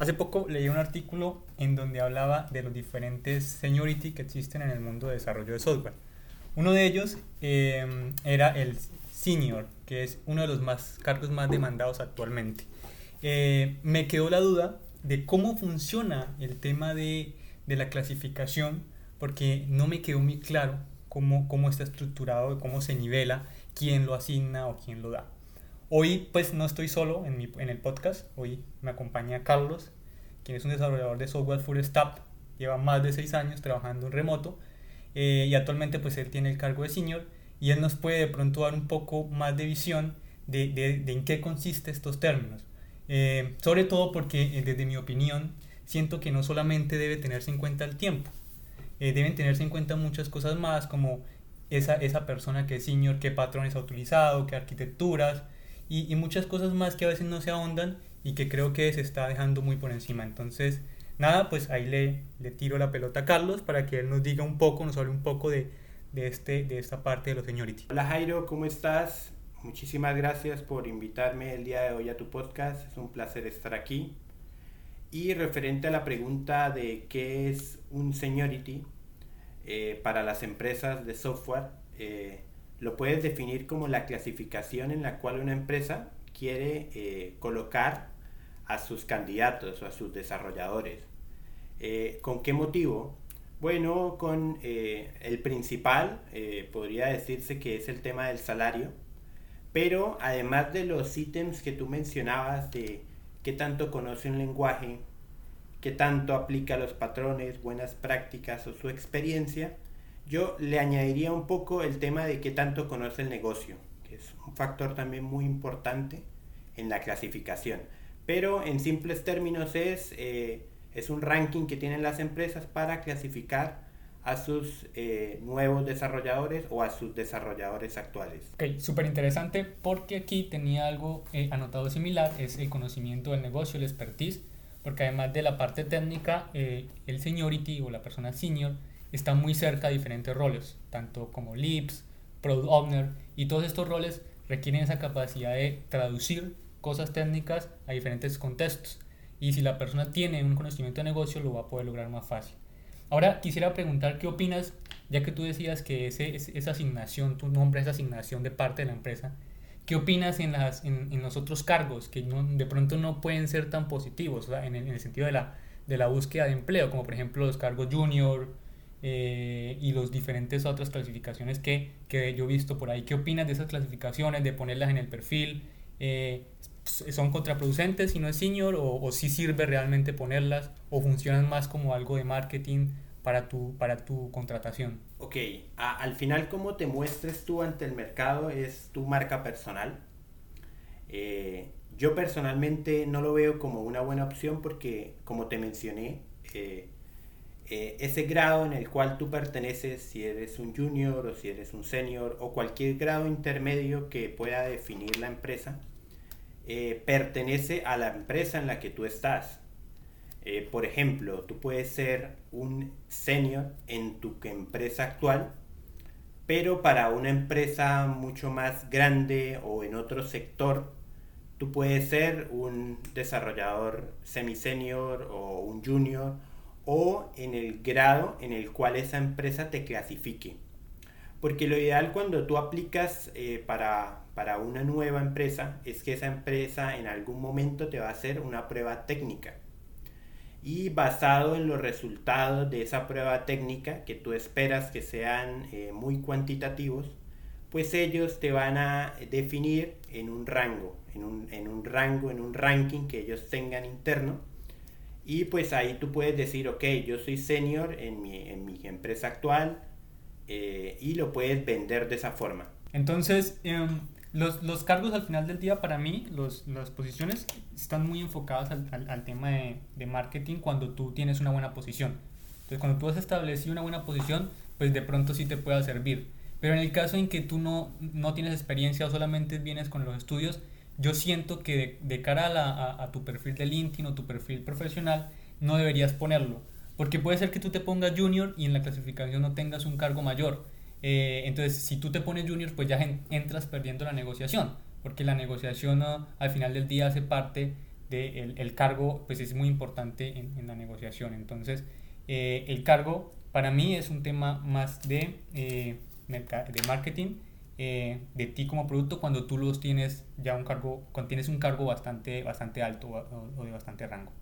Hace poco leí un artículo en donde hablaba de los diferentes seniority que existen en el mundo de desarrollo de software. Uno de ellos em, era el senior, que es uno de los cargos más demandados actualmente. Eh, me quedó la duda de cómo funciona el tema de, de, la clasificación, porque no me quedó muy claro cómo, cómo está estructurado, cómo se nivela, quién lo asigna o quién lo da. Hoy pues no estoy solo en, mi, en el podcast, hoy me acompaña Carlos, quien es un desarrollador de software full stack, lleva más de seis años trabajando en remoto eh, y actualmente pues él tiene el cargo de senior y él nos puede de pronto dar un poco más de visión de, de, en qué consiste estos términos. Eh, sobre todo porque eh, desde mi opinión siento que no solamente debe tenerse en cuenta el tiempo, deben tenerse en cuenta muchas cosas más como esa, esa persona que es senior, qué patrones ha utilizado, qué arquitecturas, y, muchas cosas más que a veces no se ahondan y que creo que se está dejando muy por encima. Entonces, nada, pues ahí le, le tiro la pelota a Carlos para que él nos diga un poco, nos hable un poco de, de, este, de esta parte de los seniority. Hola Jairo, ¿cómo estás? Muchísimas gracias por invitarme el día de hoy a tu podcast. Es un placer estar aquí. Y referente a la pregunta de qué es un seniority eh, para las empresas de software, eh, lo puedes definir como la clasificación en la cual una empresa quiere eh, colocar a sus candidatos o a sus desarrolladores. Eh, ¿Con qué motivo? Bueno, con eh, el principal podría decirse que es el tema del salario, pero además de los ítems que tú mencionabas de qué tanto conoce un lenguaje, qué tanto aplica los patrones, buenas prácticas o su experiencia, yo le añadiría un poco el tema de qué tanto conoce el negocio, que es un factor también muy importante en la clasificación. Pero en simples términos es, eh, es un ranking que tienen las empresas para clasificar a sus eh, nuevos desarrolladores o a sus desarrolladores actuales. Ok, súper interesante porque aquí tenía algo eh, anotado similar, es el conocimiento del negocio, el expertise, porque además de la parte técnica, el seniority o la persona senior está muy cerca de diferentes roles, tanto como Leads, Product Owner, y todos estos roles requieren esa capacidad de traducir cosas técnicas a diferentes contextos. Y si la persona tiene un conocimiento de negocio, lo va a poder lograr más fácil. Ahora quisiera preguntar qué opinas, ya que tú decías que ese, esa asignación, tu nombre esa asignación de parte de la empresa, ¿qué opinas en, las, en, los otros cargos que de pronto no pueden ser tan positivos en, el, en, el, sentido de la, de la búsqueda de empleo, como por ejemplo los cargos junior, eh, y los diferentes otras clasificaciones que, que, yo he visto por ahí. ¿Qué opinas de esas clasificaciones, de ponerlas en el perfil? Eh, ¿Son contraproducentes si no es senior o, si sirve realmente ponerlas o funcionan más como algo de marketing para tu, para tu contratación? Ok, al final cómo te muestres tú ante el mercado es tu marca personal. Eh, yo personalmente no lo veo como una buena opción porque, como te mencioné, ese grado en el cual tú perteneces, si eres un junior o si eres un senior o cualquier grado intermedio que pueda definir la empresa, eh, pertenece a la empresa en la que tú estás. Eh, por ejemplo, tú puedes ser un senior en tu empresa actual, pero para una empresa mucho más grande o en otro sector, tú puedes ser un desarrollador semi-senior o un junior o en el grado en el cual esa empresa te clasifique. Porque lo ideal cuando tú aplicas eh, para, para una nueva empresa es que esa empresa en algún momento te va a hacer una prueba técnica. Y basado en los resultados de esa prueba técnica, que tú esperas que sean eh, muy cuantitativos, pues ellos te van a definir en un rango, en un, en un rango, en un ranking que ellos tengan interno y pues ahí tú puedes decir, ok, yo soy senior en mi, en mi empresa actual eh, y lo puedes vender de esa forma. Entonces, em, los, los, cargos al final del día para mí, los, las posiciones están muy enfocadas al, al, tema de, de, marketing cuando tú tienes una buena posición. Entonces, cuando tú has establecido una buena posición, pues de pronto sí te pueda servir. Pero en el caso en que tú no, no tienes experiencia o solamente vienes con los estudios, yo siento que de, cara a, a, tu perfil de LinkedIn o tu perfil profesional no deberías ponerlo. Porque puede ser que tú te pongas junior y en la clasificación no tengas un cargo mayor. Eh, entonces, si tú te pones junior, pues ya entras perdiendo la negociación. Porque la negociación al final del día hace parte de el, cargo pues es muy importante en, la negociación. Entonces, eh, el cargo para mí es un tema más de, eh, de marketing, eh, de ti como producto cuando tú los tienes ya un cargo, cuando tienes un cargo bastante, bastante alto o, de bastante rango.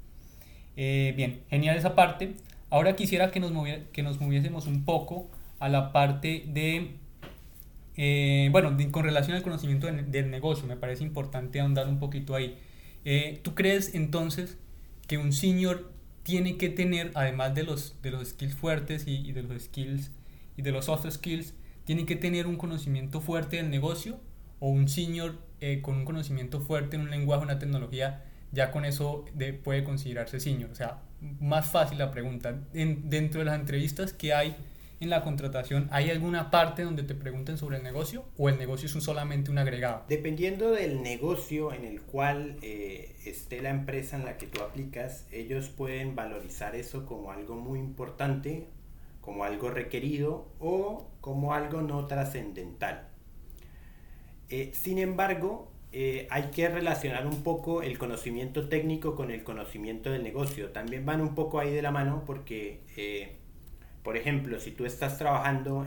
bien, genial esa parte. Ahora quisiera que nos, que nos moviésemos un poco a la parte de bueno, con relación al conocimiento del negocio, me parece importante ahondar un poquito ahí. Eh, ¿Tú crees entonces que un senior tiene que tener, además de los, de los skills fuertes y, de los skills y de los soft skills, tiene que tener un conocimiento fuerte del negocio? ¿O un senior eh, con un conocimiento fuerte en un lenguaje, una tecnología, ya con eso puede considerarse senior? O sea, más fácil la pregunta. dentro de las entrevistas que hay en la contratación, ¿hay alguna parte donde te pregunten sobre el negocio o el negocio es un, solamente un agregado? Dependiendo del negocio en el cual eh, esté la empresa en la que tú aplicas, ellos pueden valorizar eso como algo muy importante, como algo requerido o como algo no trascendental. Eh, sin embargo, eh, hay que relacionar un poco el conocimiento técnico con el conocimiento del negocio. También van un poco ahí de la mano porque por ejemplo, si tú estás trabajando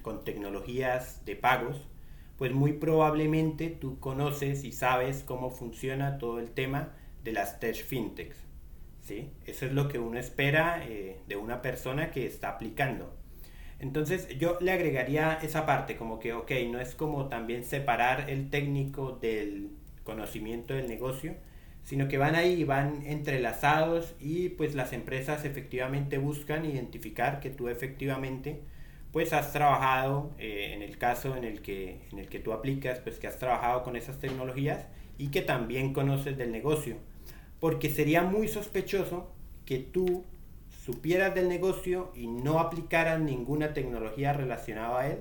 con tecnologías de pagos, pues muy probablemente tú conoces y sabes cómo funciona todo el tema de las tech fintechs. ¿Sí? Eso es lo que uno espera eh, de una persona que está aplicando. Entonces yo le agregaría esa parte, como que, ok, no es como también separar el técnico del conocimiento del negocio, sino que van ahí, van entrelazados y pues las empresas efectivamente buscan identificar que tú efectivamente pues has trabajado, eh, en el caso en el, que, en el que tú aplicas, pues que has trabajado con esas tecnologías y que también conoces del negocio. Porque sería muy sospechoso que tú supieras del negocio y no aplicaras ninguna tecnología relacionada a él,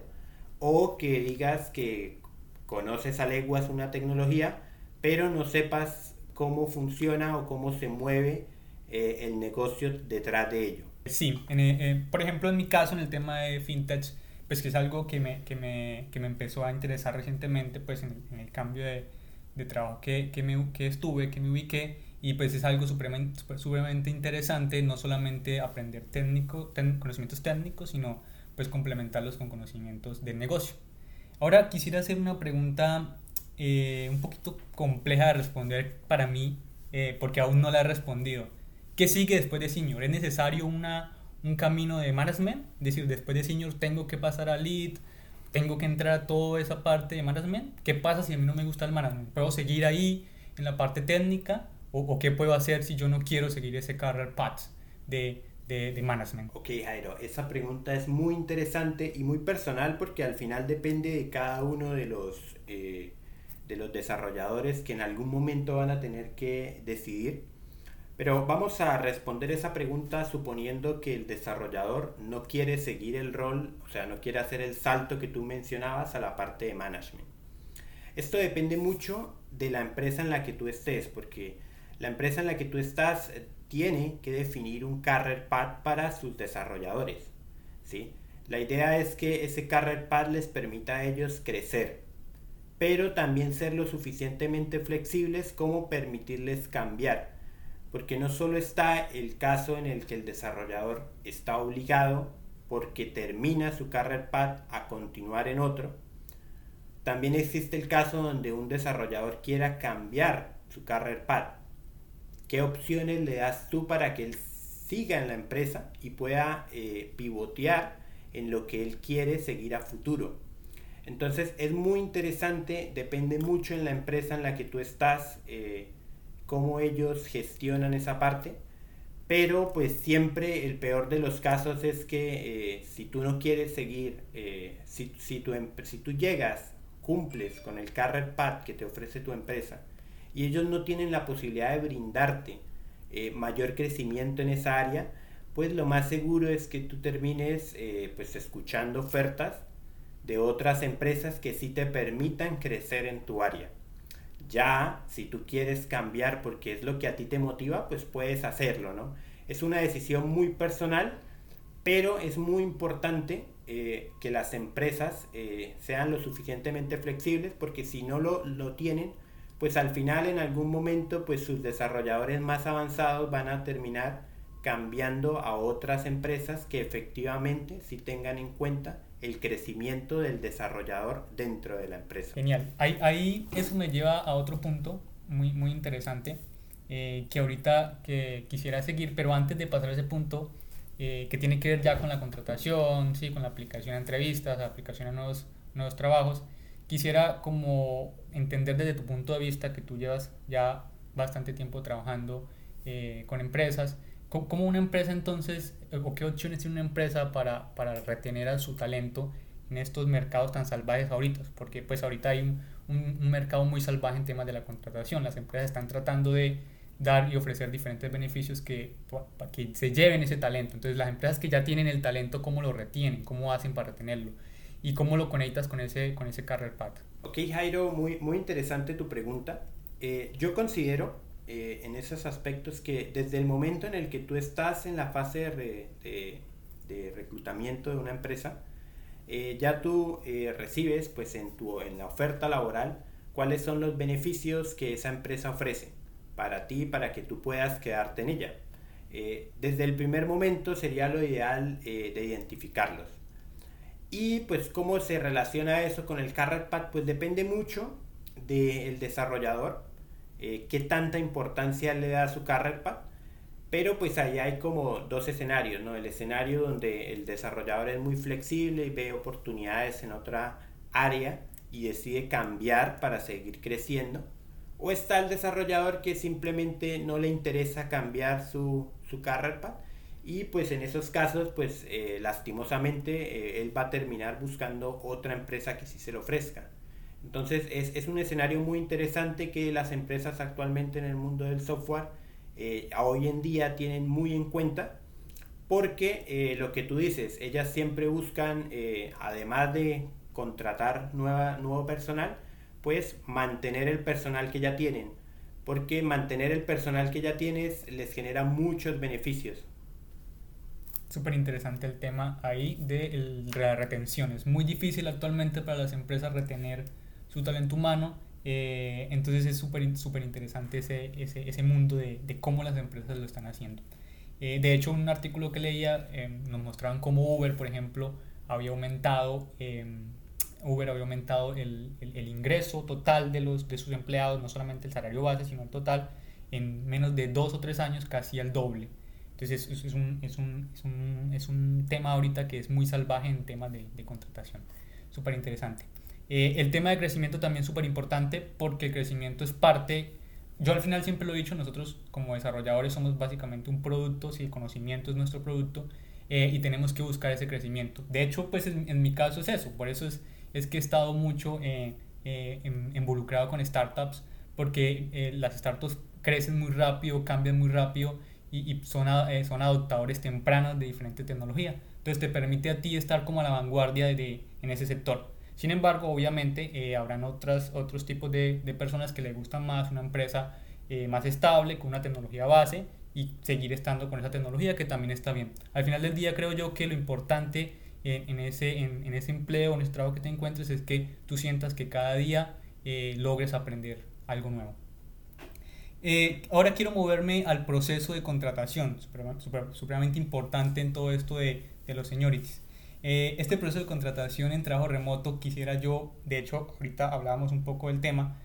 o que digas que conoces a leguas una tecnología, pero no sepas cómo funciona o cómo se mueve eh, el negocio detrás de ello. Sí, eh, por ejemplo en mi caso en el tema de fintech, pues que es algo que me, que me, que me empezó a interesar recientemente, pues en, el cambio de, de trabajo que, que, me, que estuve, que me ubiqué, y pues es algo supremamente, supremamente interesante, no solamente aprender técnico, conocimientos técnicos, sino pues complementarlos con conocimientos de negocio. Ahora quisiera hacer una pregunta eh, un poquito compleja de responder para mí, eh, porque aún no la he respondido. ¿Qué sigue después de senior? ¿Es necesario una, un camino de management? Es decir, después de senior tengo que pasar a lead, tengo que entrar a toda esa parte de management. ¿Qué pasa si a mí no me gusta el management? ¿Puedo seguir ahí en la parte técnica? ¿O, o qué puedo hacer si yo no quiero seguir ese career path de, de, de, management? Ok, Jairo, esa pregunta es muy interesante y muy personal porque al final depende de cada uno de los eh, de los desarrolladores que en algún momento van a tener que decidir. Pero vamos a responder esa pregunta suponiendo que el desarrollador no quiere seguir el rol, o sea, no quiere hacer el salto que tú mencionabas a la parte de management. Esto depende mucho de la empresa en la que tú estés, porque la empresa en la que tú estás eh, tiene que definir un career path para sus desarrolladores. ¿sí? La idea es que ese career path les permita a ellos crecer, pero también ser lo suficientemente flexibles como permitirles cambiar. Porque no solo está el caso en el que el desarrollador está obligado porque termina su career path a continuar en otro, también existe el caso donde un desarrollador quiera cambiar su career path. ¿Qué opciones le das tú para que él siga en la empresa y pueda eh, pivotear en lo que él quiere seguir a futuro? Entonces es muy interesante, depende mucho en la empresa en la que tú estás, eh, cómo ellos gestionan esa parte. Pero pues siempre el peor de los casos es que eh, si tú no quieres seguir, eh, si, si, tú, si tú llegas, cumples con el career path que te ofrece tu empresa y ellos no tienen la posibilidad de brindarte mayor crecimiento en esa área, pues lo más seguro es que tú termines pues escuchando ofertas de otras empresas que sí te permitan crecer en tu área. Ya, si tú quieres cambiar porque es lo que a ti te motiva, pues puedes hacerlo, ¿no? Es una decisión muy personal, pero es muy importante eh, que las empresas eh, sean lo suficientemente flexibles porque si no lo, lo tienen, pues al final en algún momento pues sus desarrolladores más avanzados van a terminar cambiando a otras empresas que efectivamente sí tengan en cuenta el crecimiento del desarrollador dentro de la empresa. Genial. Ahí, ahí eso me lleva a otro punto muy, muy interesante eh, que ahorita que quisiera seguir, pero antes de pasar a ese punto eh, que tiene que ver ya con la contratación, ¿sí? con la aplicación a entrevistas, aplicación a nuevos, nuevos trabajos, quisiera como entender desde tu punto de vista que tú llevas ya bastante tiempo trabajando eh, con empresas, ¿cómo una empresa entonces, o qué opciones tiene una empresa para, para retener a su talento en estos mercados tan salvajes ahorita? Porque pues ahorita hay un, un, un mercado muy salvaje en temas de la contratación, las empresas están tratando de dar y ofrecer diferentes beneficios que, que se lleven ese talento. Entonces las empresas que ya tienen el talento, ¿cómo lo retienen? ¿Cómo hacen para retenerlo? ¿Y cómo lo conectas con ese, con ese career path? Ok, Jairo, muy, muy interesante tu pregunta. Eh, yo considero eh, en esos aspectos que desde el momento en el que tú estás en la fase de, de, reclutamiento de una empresa, eh, ya tú recibes pues en, tu, en la oferta laboral cuáles son los beneficios que esa empresa ofrece para ti, para que tú puedas quedarte en ella. desde el primer momento sería lo ideal de identificarlos. Y pues cómo se relaciona eso con el Career Path, pues depende mucho del desarrollador, eh, qué tanta importancia le da a su Career Path. Pero pues ahí hay como dos escenarios, ¿no? El escenario donde el desarrollador es muy flexible y ve oportunidades en otra área y decide cambiar para seguir creciendo. O está el desarrollador que simplemente no le interesa cambiar su, su Career Path y pues en esos casos, pues eh, lastimosamente eh, él va a terminar buscando otra empresa que sí se lo ofrezca. Entonces es, es, un escenario muy interesante que las empresas actualmente en el mundo del software eh, hoy en día tienen muy en cuenta porque lo que tú dices, ellas siempre buscan, además de contratar nueva, nuevo personal, pues mantener el personal que ya tienen. Porque mantener el personal que ya tienes les genera muchos beneficios súper interesante el tema ahí de, la retención. Es muy difícil actualmente para las empresas retener su talento humano. Eh, entonces es súper super interesante ese, ese, ese mundo de, de, cómo las empresas lo están haciendo. Eh, de hecho, un artículo que leía eh, nos mostraban cómo Uber, por ejemplo, había aumentado, Uber había aumentado el, el, el, ingreso total de, los, de sus empleados, no solamente el salario base, sino el total, en menos de dos o tres años, casi al doble. Entonces es, es, un, es, un, es, un, es, un, tema ahorita que es muy salvaje en temas de, de contratación. Súper interesante. Eh, el tema de crecimiento también súper importante porque el crecimiento es parte, yo al final siempre lo he dicho, nosotros como desarrolladores somos básicamente un producto, si el conocimiento es nuestro producto eh, y tenemos que buscar ese crecimiento. De hecho, pues en, en mi caso es eso, por eso es, es que he estado mucho eh, involucrado con startups porque las startups crecen muy rápido, cambian muy rápido y, son, eh, son adoptadores tempranos de diferentes tecnologías. Entonces te permite a ti estar como a la vanguardia de, en ese sector. Sin embargo, obviamente eh, habrán otras, otros tipos de, de, personas que les gustan más una empresa eh, más estable, con una tecnología base y seguir estando con esa tecnología que también está bien. Al final del día creo yo que lo importante en, en ese, en, en, ese empleo, en ese trabajo que te encuentres es que tú sientas que cada día logres aprender algo nuevo. Eh, ahora quiero moverme al proceso de contratación, supremamente importante en todo esto de, de los señorities. Eh, este proceso de contratación en trabajo remoto quisiera yo, de hecho ahorita hablábamos un poco del tema,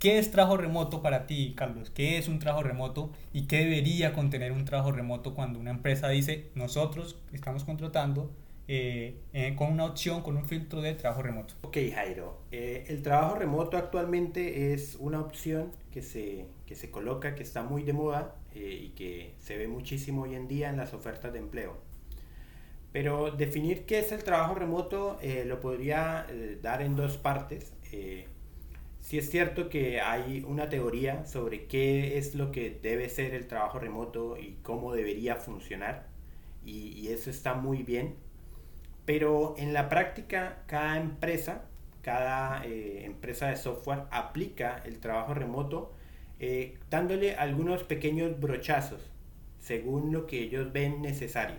¿qué es trabajo remoto para ti, Carlos? ¿Qué es un trabajo remoto y qué debería contener un trabajo remoto cuando una empresa dice nosotros estamos contratando eh, eh, con una opción, con un filtro de trabajo remoto. Ok, Jairo. Eh, el trabajo remoto actualmente es una opción que se, que se coloca, que está muy de moda y que se ve muchísimo hoy en día en las ofertas de empleo. Pero definir qué es el trabajo remoto lo podría dar en dos partes. Si es cierto que hay una teoría sobre qué es lo que debe ser el trabajo remoto y cómo debería funcionar. Y, y eso está muy bien pero en la práctica cada empresa, cada eh, empresa de software aplica el trabajo remoto eh, dándole algunos pequeños brochazos según lo que ellos ven necesario.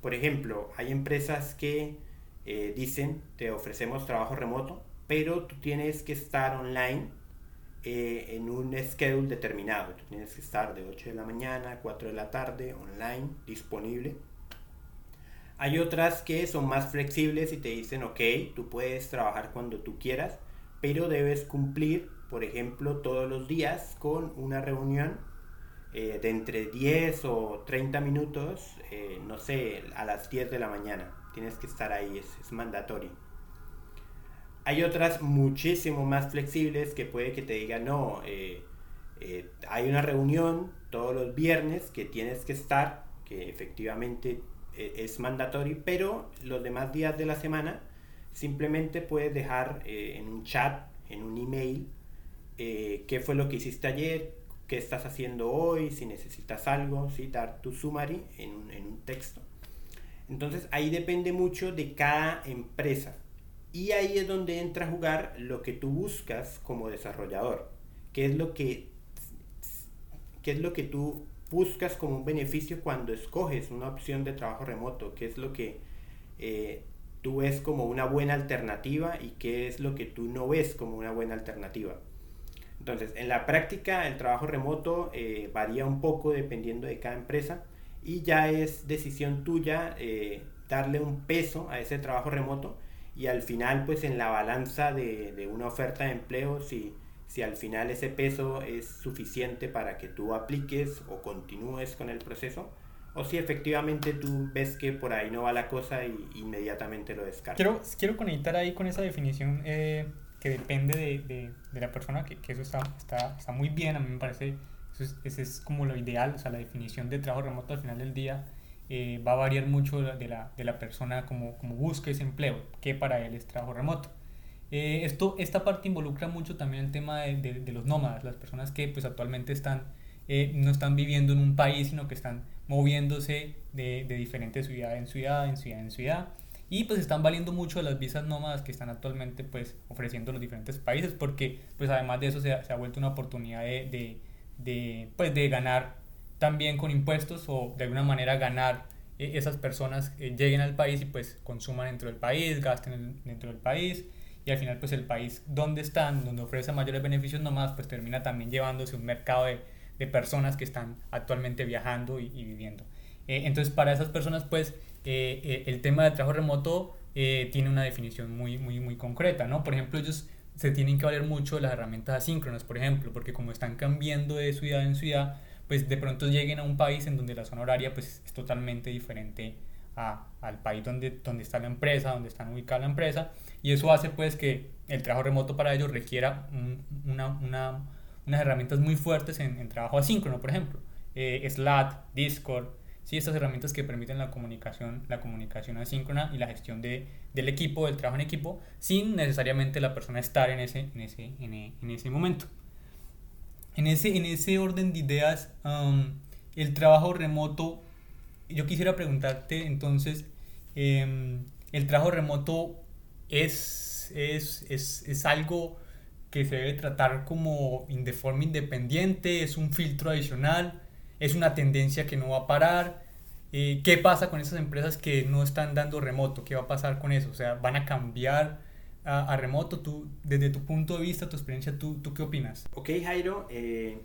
Por ejemplo, hay empresas que eh, dicen te ofrecemos trabajo remoto, pero tú tienes que estar online eh, en un schedule determinado. tienes que estar de 8 de la mañana a 4 de la tarde online, disponible. Hay otras que son más flexibles y te dicen, ok, tú puedes trabajar cuando tú quieras, pero debes cumplir, por ejemplo, todos los días con una reunión eh, de entre 10 o 30 minutos, eh, no sé, a las 10 de la mañana. Tienes que estar ahí, es, mandatorio. Hay otras muchísimo más flexibles que puede que te digan, no, eh, hay una reunión todos los viernes que tienes que estar, que efectivamente es mandatorio, pero los demás días de la semana simplemente puedes dejar en un chat, en un email, qué fue lo que hiciste ayer, qué estás haciendo hoy, si necesitas algo, ¿sí? dar tu summary en un, en un texto. Entonces ahí depende mucho de cada empresa. Y ahí es donde entra a jugar lo que tú buscas como desarrollador. ¿Qué es lo que, qué es lo que tú buscas como un beneficio cuando escoges una opción de trabajo remoto? ¿Qué es lo que eh, tú ves como una buena alternativa y qué es lo que tú no ves como una buena alternativa? Entonces, en la práctica el trabajo remoto eh, varía un poco dependiendo de cada empresa y ya es decisión tuya eh, darle un peso a ese trabajo remoto y al final pues en la balanza de, una oferta de empleo si, si al final ese peso es suficiente para que tú apliques o continúes con el proceso o si efectivamente tú ves que por ahí no va la cosa y inmediatamente lo descartas. Quiero, quiero conectar ahí con esa definición eh, que depende de, de, de la persona, que, que, eso está, está, está muy bien, a mí me parece, eso es, ese es como lo ideal, o sea, la definición de trabajo remoto al final del día eh, va a variar mucho de la, de la persona como, como busca ese empleo, que para él es trabajo remoto. Eh, esto, esta parte involucra mucho también el tema de, de, los nómadas, las personas que pues actualmente están, eh, no están viviendo en un país, sino que están moviéndose de, de diferente ciudad en ciudad, en ciudad en ciudad. Y pues están valiendo mucho de las visas nómadas que están actualmente pues ofreciendo los diferentes países porque pues además de eso se ha, se ha vuelto una oportunidad de, de, de, pues de ganar también con impuestos o de alguna manera ganar eh, esas personas lleguen al país y pues consuman dentro del país, gasten dentro del país y al final pues el país donde están, donde ofrece mayores beneficios nómadas pues termina también llevándose un mercado de, de personas que están actualmente viajando y, y viviendo. Eh, entonces para esas personas pues eh, el tema del trabajo remoto eh, tiene una definición muy, muy, muy concreta, ¿no? Por ejemplo, ellos se tienen que valer mucho de las herramientas asíncronas, por ejemplo, porque como están cambiando de ciudad en ciudad, pues de pronto lleguen a un país en donde la zona horaria pues es totalmente diferente a, al país donde, donde está la empresa, donde está ubicada la empresa, y eso hace pues que el trabajo remoto para ellos requiera una, una, unas herramientas muy fuertes en, en trabajo asíncrono, por ejemplo, eh, Slack, Discord, ¿sí? estas herramientas que permiten la comunicación, la comunicación asíncrona y la gestión de, del equipo, del trabajo en equipo, sin necesariamente la persona estar en ese, en ese, en, e, en ese momento. En ese, en ese orden de ideas, um, el trabajo remoto, yo quisiera preguntarte entonces, um, ¿el trabajo remoto es, es, es, es algo que se debe tratar como de forma independiente? ¿Es un filtro adicional? es una tendencia que no va a parar. Eh, ¿Qué pasa con esas empresas que no están dando remoto? ¿Qué va a pasar con eso? O sea, ¿van a cambiar a, a remoto? Tú, desde tu punto de vista, tu experiencia, ¿tú, tú qué opinas? Ok, Jairo. Eh,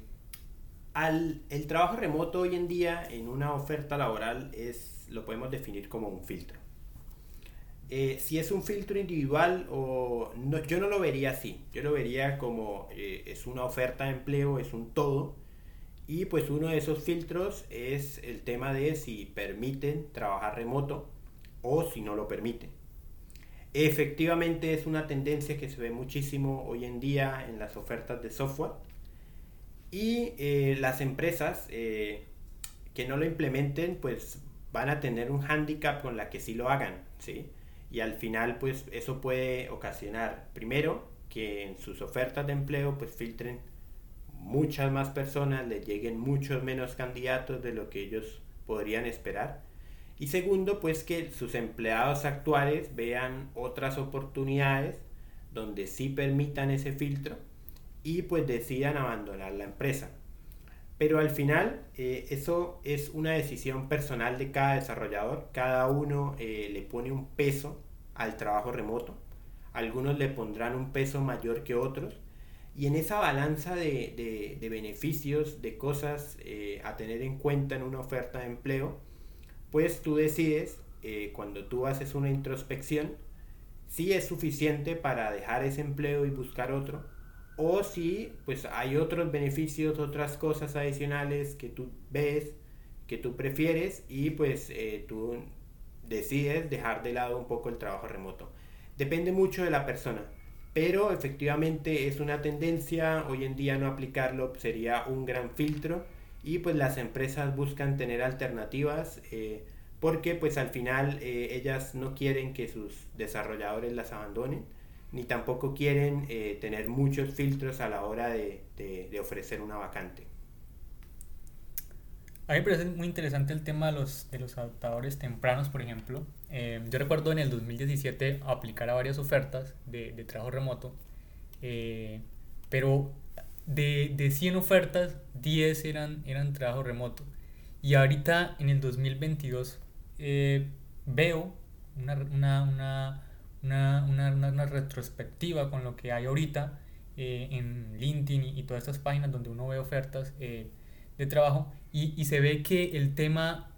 al, el trabajo remoto hoy en día en una oferta laboral es, lo podemos definir como un filtro. Eh, si es un filtro individual o no, yo no lo vería así. Yo lo vería como eh, es una oferta de empleo, es un todo y pues uno de esos filtros es el tema de si permiten trabajar remoto o si no lo permiten. Efectivamente es una tendencia que se ve muchísimo hoy en día en las ofertas de software y eh, las empresas eh, que no lo implementen pues van a tener un handicap con la que sí lo hagan, ¿sí? Y al final pues eso puede ocasionar primero que en sus ofertas de empleo pues filtren muchas más personas, le lleguen muchos menos candidatos de lo que ellos podrían esperar. Y segundo, pues que sus empleados actuales vean otras oportunidades donde sí permitan ese filtro y pues decidan abandonar la empresa. Pero al final eh, eso es una decisión personal de cada desarrollador. Cada uno eh, le pone un peso al trabajo remoto. Algunos le pondrán un peso mayor que otros Y en esa balanza de, de, beneficios, de cosas eh, a tener en cuenta en una oferta de empleo, pues tú decides, eh, cuando tú haces una introspección, si es suficiente para dejar ese empleo y buscar otro, o si pues hay otros beneficios, otras cosas adicionales que tú ves, que tú prefieres y pues eh, tú decides dejar de lado un poco el trabajo remoto. Depende mucho de la persona, pero efectivamente es una tendencia, hoy en día no aplicarlo sería un gran filtro y pues las empresas buscan tener alternativas eh, porque pues al final eh, ellas no quieren que sus desarrolladores las abandonen ni tampoco quieren eh, tener muchos filtros a la hora de, de, ofrecer una vacante. A mí me parece muy interesante el tema de los, de los adaptadores tempranos, por ejemplo. yo recuerdo en el 2017 aplicar a varias ofertas de, de trabajo remoto, pero de, de 100 ofertas, 10 eran, eran trabajo remoto. Y ahorita en el 2022 eh, veo una, una, una, retrospectiva con lo que hay ahorita eh, en LinkedIn y, todas estas páginas donde uno ve ofertas eh, de trabajo y, y, se ve que el tema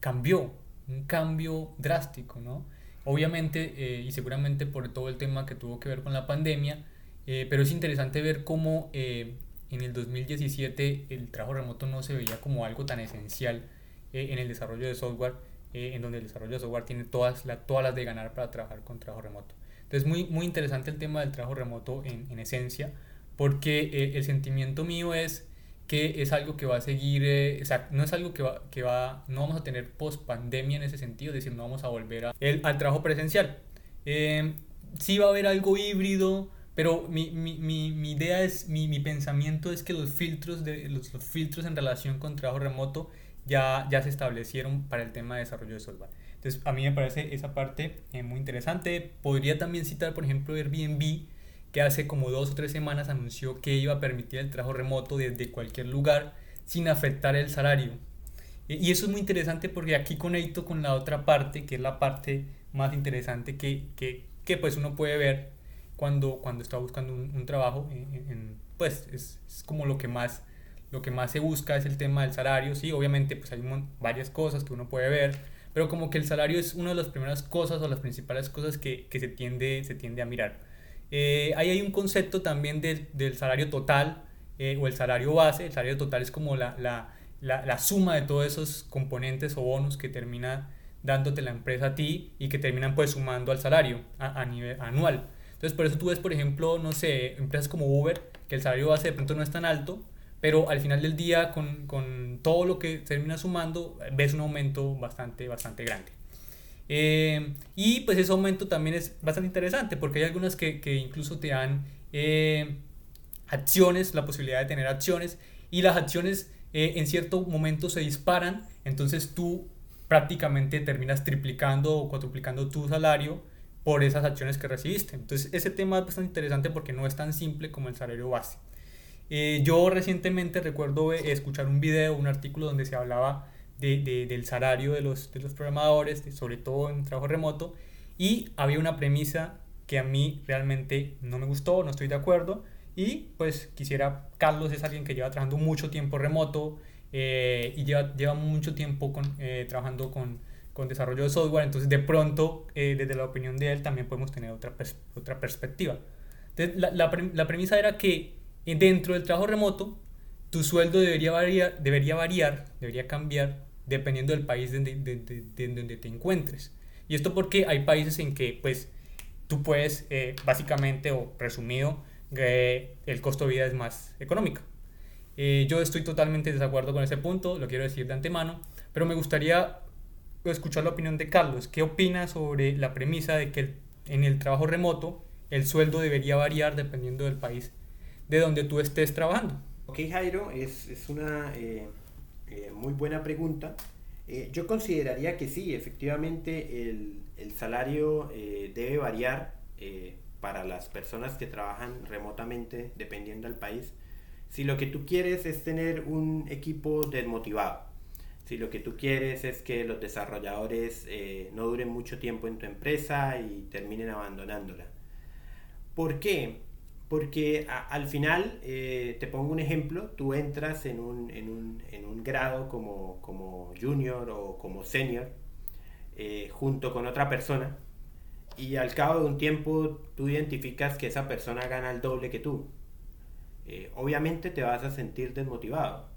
cambió, un cambio drástico, ¿no? Obviamente y seguramente por todo el tema que tuvo que ver con la pandemia, eh, pero es interesante ver cómo eh, en el 2017 el trabajo remoto no se veía como algo tan esencial eh, en el desarrollo de software, en donde el desarrollo de software tiene todas, la, todas las de ganar para trabajar con trabajo remoto. Entonces, muy, muy interesante el tema del trabajo remoto en, en esencia, porque el sentimiento mío es que es algo que va a seguir, o sea, no es algo que va, que va, no vamos a tener post pandemia en ese sentido, es decir, no vamos a volver a, el, al trabajo presencial. sí va a haber algo híbrido, pero mi, mi, mi, mi idea es, mi, mi, pensamiento es que los filtros, de, los, filtros en relación con trabajo remoto ya, ya se establecieron para el tema de desarrollo de software. Entonces, a mí me parece esa parte eh, muy interesante. Podría también citar, por ejemplo, Airbnb, que hace como dos o tres semanas anunció que iba a permitir el trabajo remoto desde cualquier lugar sin afectar el salario. y eso es muy interesante porque aquí conecto con la otra parte, que es la parte más interesante que, que, que pues uno puede ver cuando, cuando está buscando un, trabajo, pues es, como lo que más lo que más se busca es el tema del salario, sí, obviamente pues hay varias cosas que uno puede ver, pero como que el salario es una de las primeras cosas o las principales cosas que, que se, tiende, se tiende a mirar. Eh, ahí hay un concepto también del, del salario total eh, o el salario base, el salario total es como la, la, la, la, suma de todos esos componentes o bonos que termina dándote la empresa a ti y que terminan pues sumando al salario a, a nivel anual. Entonces, por eso tú ves, por ejemplo, no sé, empresas como Uber, que el salario base de pronto no es tan alto, pero al final del día, con, con todo lo que termina sumando, ves un aumento bastante, bastante grande. Eh, y pues ese aumento también es bastante interesante porque hay algunas que, que incluso te dan eh, acciones, la posibilidad de tener acciones y las acciones eh, en cierto momento se disparan, entonces tú prácticamente terminas triplicando o cuatruplicando tu salario por esas acciones que recibiste. Entonces ese tema es bastante interesante porque no es tan simple como el salario base. Eh, yo recientemente recuerdo eh, escuchar un video, un artículo donde se hablaba de, de, del salario de los, de los programadores, sobre todo en trabajo remoto, y había una premisa que a mí realmente no me gustó, no estoy de acuerdo, y pues quisiera, Carlos es alguien que lleva trabajando mucho tiempo remoto eh, y lleva, lleva mucho tiempo con, trabajando con con desarrollo de software, entonces de pronto, eh, desde la opinión de él, también podemos tener otra, otra perspectiva. Entonces, la, la, la, premisa era que dentro del trabajo remoto, tu sueldo debería variar, debería, variar, debería cambiar dependiendo del país donde, de, de, donde te encuentres. Y esto porque hay países en que, pues, tú puedes, eh, básicamente, o resumido, eh, el costo de vida es más económico. yo estoy totalmente de desacuerdo con ese punto, lo quiero decir de antemano, pero me gustaría escuchar la opinión de Carlos. ¿Qué opina sobre la premisa de que en el trabajo remoto el sueldo debería variar dependiendo del país de donde tú estés trabajando? Ok, Jairo, es, es una eh, eh, muy buena pregunta. Eh, yo consideraría que sí, efectivamente el, el salario debe variar para las personas que trabajan remotamente dependiendo del país. Si lo que tú quieres es tener un equipo desmotivado, si lo que tú quieres es que los desarrolladores eh, no duren mucho tiempo en tu empresa y terminen abandonándola. ¿Por qué? Porque al final, eh, te pongo un ejemplo, tú entras en un, en un, en un grado como, como, junior o como senior eh, junto con otra persona y al cabo de un tiempo tú identificas que esa persona gana el doble que tú. Eh, obviamente te vas a sentir desmotivado.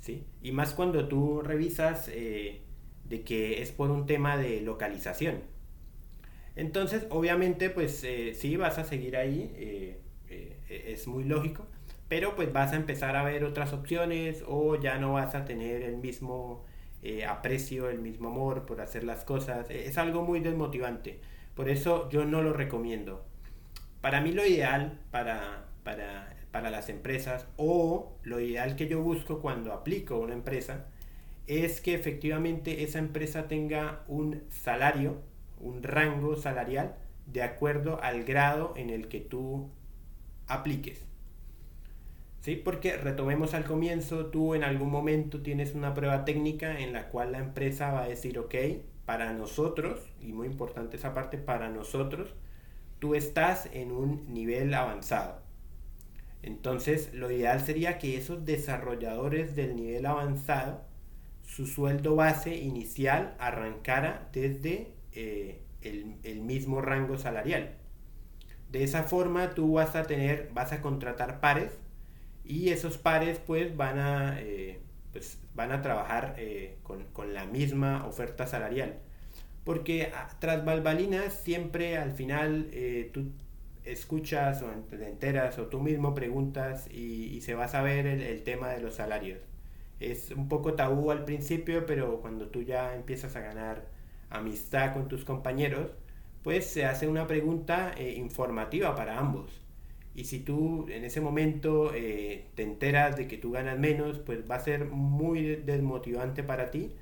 ¿sí? Y más cuando tú revisas de que es por un tema de localización. Entonces, obviamente, pues sí vas a seguir ahí e-, es muy lógico, pero pues vas a empezar a ver otras opciones o ya no vas a tener el mismo eh, aprecio, el mismo amor por hacer las cosas. E-, es algo muy desmotivante. Por eso yo no lo recomiendo. Para mí lo ideal para, para, para las empresas o lo ideal que yo busco cuando aplico una empresa es que efectivamente esa empresa tenga un salario, un rango salarial de acuerdo al grado en el que tú apliques. ¿Sí? Porque retomemos al comienzo, tú en algún momento tienes una prueba técnica en la cual la empresa va a decir, ok, para nosotros, y muy importante esa parte, para nosotros, tú estás en un nivel avanzado. Entonces, lo ideal sería que esos desarrolladores del nivel avanzado, su sueldo base inicial arrancara desde eh, el mismo rango salarial. De esa forma tú vas a tener, vas a contratar pares y esos pares pues van a, eh, pues, van a trabajar eh, con, la misma oferta salarial. Porque ah, tras balbalinas siempre al final eh, tú escuchas o te enteras o tú mismo preguntas y, se va a saber el, el, tema de los salarios. Es un poco tabú al principio, pero cuando tú ya empiezas a ganar amistad con tus compañeros, pues se hace una pregunta eh, informativa para ambos. Y si tú en ese momento eh, te enteras de que tú ganas menos, pues va a ser muy desmotivante para ti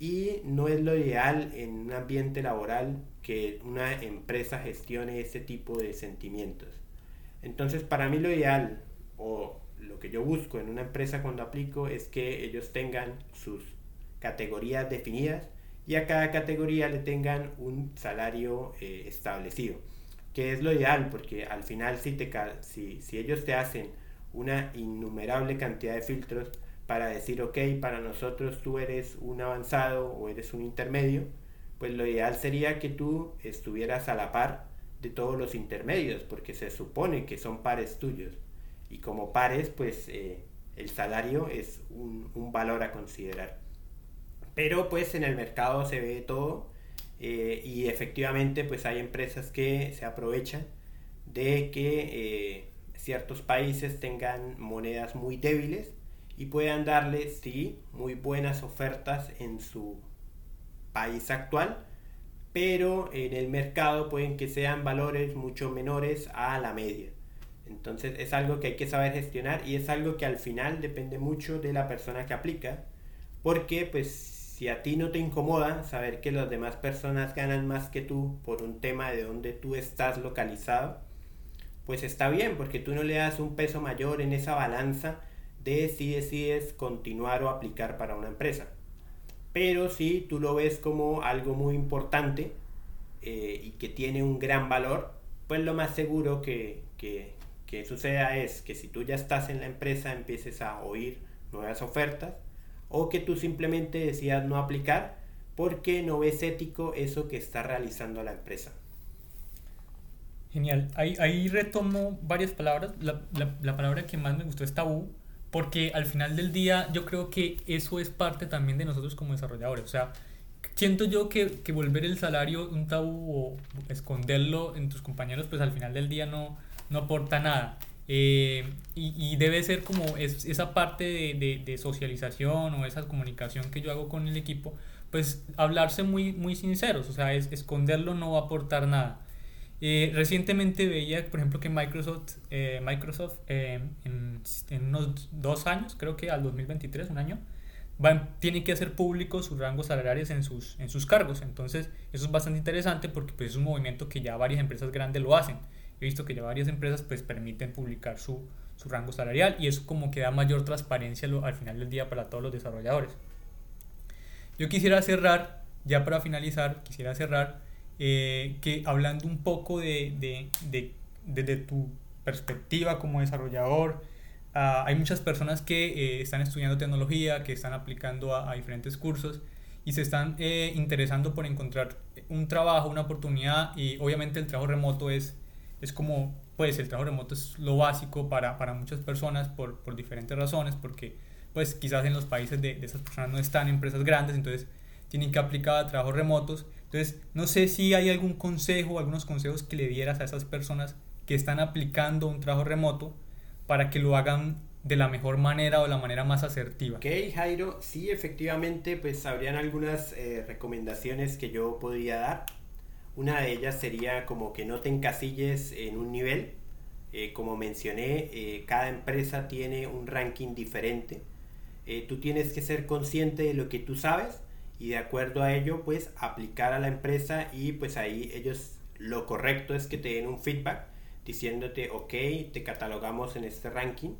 y no es lo ideal en un ambiente laboral que una empresa gestione ese tipo de sentimientos. Entonces para mí lo ideal o lo que yo busco en una empresa cuando aplico es que ellos tengan sus categorías definidas y a cada categoría le tengan un salario eh, establecido, que es lo ideal, porque al final si, te, si, si ellos te hacen una innumerable cantidad de filtros para decir, ok, para nosotros tú eres un avanzado o eres un intermedio, pues lo ideal sería que tú estuvieras a la par de todos los intermedios, porque se supone que son pares tuyos. Y como pares, pues eh, el salario es un, un valor a considerar. Pero pues en el mercado se ve todo eh, y efectivamente pues hay empresas que se aprovechan de que eh, ciertos países tengan monedas muy débiles y puedan darle, sí, muy buenas ofertas en su país actual, pero en el mercado pueden que sean valores mucho menores a la media. Entonces es algo que hay que saber gestionar y es algo que al final depende mucho de la persona que aplica, porque pues si a ti no te incomoda saber que las demás personas ganan más que tú por un tema de donde tú estás localizado, pues está bien, porque tú no le das un peso mayor en esa balanza de si decides continuar o aplicar para una empresa. Pero si tú lo ves como algo muy importante eh, y que tiene un gran valor, pues lo más seguro que, que, que suceda es que si tú ya estás en la empresa empieces a oír nuevas ofertas o que tú simplemente decidas no aplicar porque no ves ético eso que está realizando la empresa. Genial. Ahí, ahí retomo varias palabras. La, la, palabra que más me gustó es tabú, porque al final del día yo creo que eso es parte también de nosotros como desarrolladores. O sea, siento yo que, que volver el salario un tabú o esconderlo en tus compañeros, pues al final del día no, no aporta nada. Eh, y, debe ser como es, esa parte de, de, socialización o esa comunicación que yo hago con el equipo, pues hablarse muy, muy sinceros, o sea, es, esconderlo no va a aportar nada. Eh, recientemente veía, por ejemplo, que Microsoft, eh, Microsoft en, en, unos dos años, creo que al 2023, un año, van, tiene que hacer públicos sus rangos salariales en sus, en sus cargos. Entonces, eso es bastante interesante porque pues, es un movimiento que ya varias empresas grandes lo hacen. He visto que ya varias empresas pues permiten publicar su, su rango salarial y eso como que da mayor transparencia al final del día para todos los desarrolladores. Yo quisiera cerrar, ya para finalizar, quisiera cerrar eh, que hablando un poco de, de, de, de, tu perspectiva como desarrollador. Ah, hay muchas personas que eh, están estudiando tecnología, que están aplicando a, diferentes cursos y se están eh, interesando por encontrar un trabajo, una oportunidad y obviamente el trabajo remoto es, es como, pues el trabajo remoto es lo básico para, para muchas personas por, por, diferentes razones, porque pues quizás en los países de, de esas personas no están empresas grandes, entonces tienen que aplicar a trabajos remotos. Entonces, no sé si hay algún consejo, algunos consejos que le dieras a esas personas que están aplicando un trabajo remoto para que lo hagan de la mejor manera o de la manera más asertiva. Ok, Jairo, sí, efectivamente, pues habrían algunas eh, recomendaciones que yo podría dar. Una de ellas sería como que no te encasilles en un nivel. Eh, como mencioné, eh, cada empresa tiene un ranking diferente. tú tienes que ser consciente de lo que tú sabes y de acuerdo a ello, pues aplicar a la empresa y pues ahí ellos lo correcto es que te den un feedback diciéndote, ok, te catalogamos en este ranking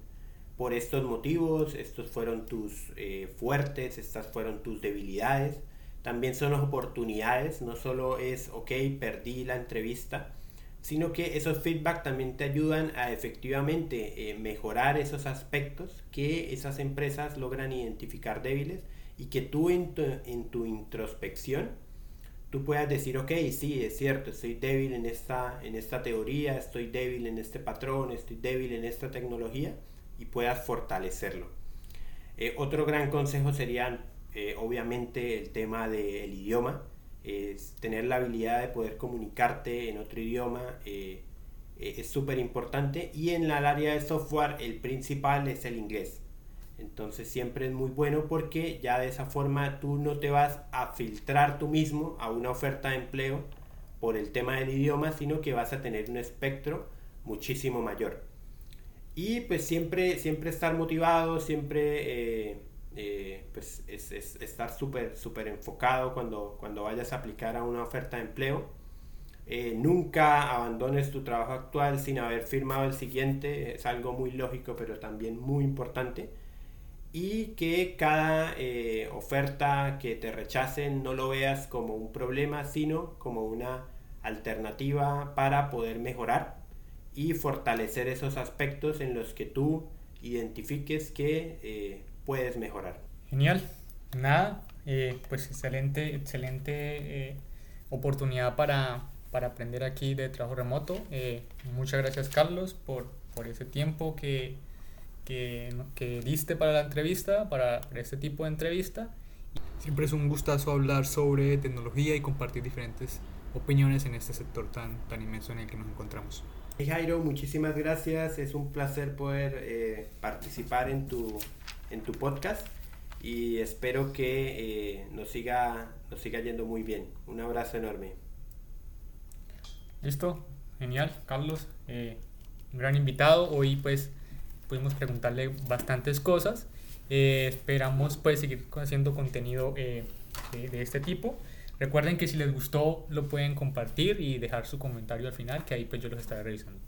por estos motivos, estos fueron tus eh, fuertes, estas fueron tus debilidades, también son oportunidades, no solo es, ok, perdí la entrevista, sino que esos feedback también te ayudan a efectivamente eh, mejorar esos aspectos que esas empresas logran identificar débiles y que tú en tu, en tu introspección tú puedas decir, ok, sí, es cierto, estoy débil en esta, en esta teoría, estoy débil en este patrón, estoy débil en esta tecnología y puedas fortalecerlo. Eh, otro gran consejo sería, eh, obviamente, el tema del idioma, es tener la habilidad de poder comunicarte en otro idioma. Eh, es súper importante y en la área de software el principal es el inglés entonces siempre es muy bueno porque ya de esa forma tú no te vas a filtrar tú mismo a una oferta de empleo por el tema del idioma, sino que vas a tener un espectro muchísimo mayor. Y pues siempre, siempre estar motivado, siempre eh, eh, pues es, estar súper súper enfocado cuando, cuando vayas a aplicar a una oferta de empleo. Eh, nunca abandones tu trabajo actual sin haber firmado el siguiente, es algo muy lógico pero también muy importante y que cada eh, oferta que te rechacen no lo veas como un problema, sino como una alternativa para poder mejorar y fortalecer esos aspectos en los que tú identifiques que eh, puedes mejorar. Genial. Nada, eh, pues excelente, excelente oportunidad para, para, aprender aquí de trabajo remoto. muchas gracias Carlos por, por ese tiempo que que, que diste para la entrevista, para, este tipo de entrevista. Siempre es un gustazo hablar sobre tecnología y compartir diferentes opiniones en este sector tan, tan inmenso en el que nos encontramos. Jairo, muchísimas gracias. Es un placer poder eh, participar en tu, en tu podcast y espero que eh, nos, siga, nos siga yendo muy bien. Un abrazo enorme. Listo, genial, Carlos. Eh, un gran invitado. Hoy pues pudimos preguntarle bastantes cosas. Eh, esperamos pues seguir haciendo contenido eh, de, este tipo. Recuerden que si les gustó lo pueden compartir y dejar su comentario al final, que ahí pues yo los estaré revisando.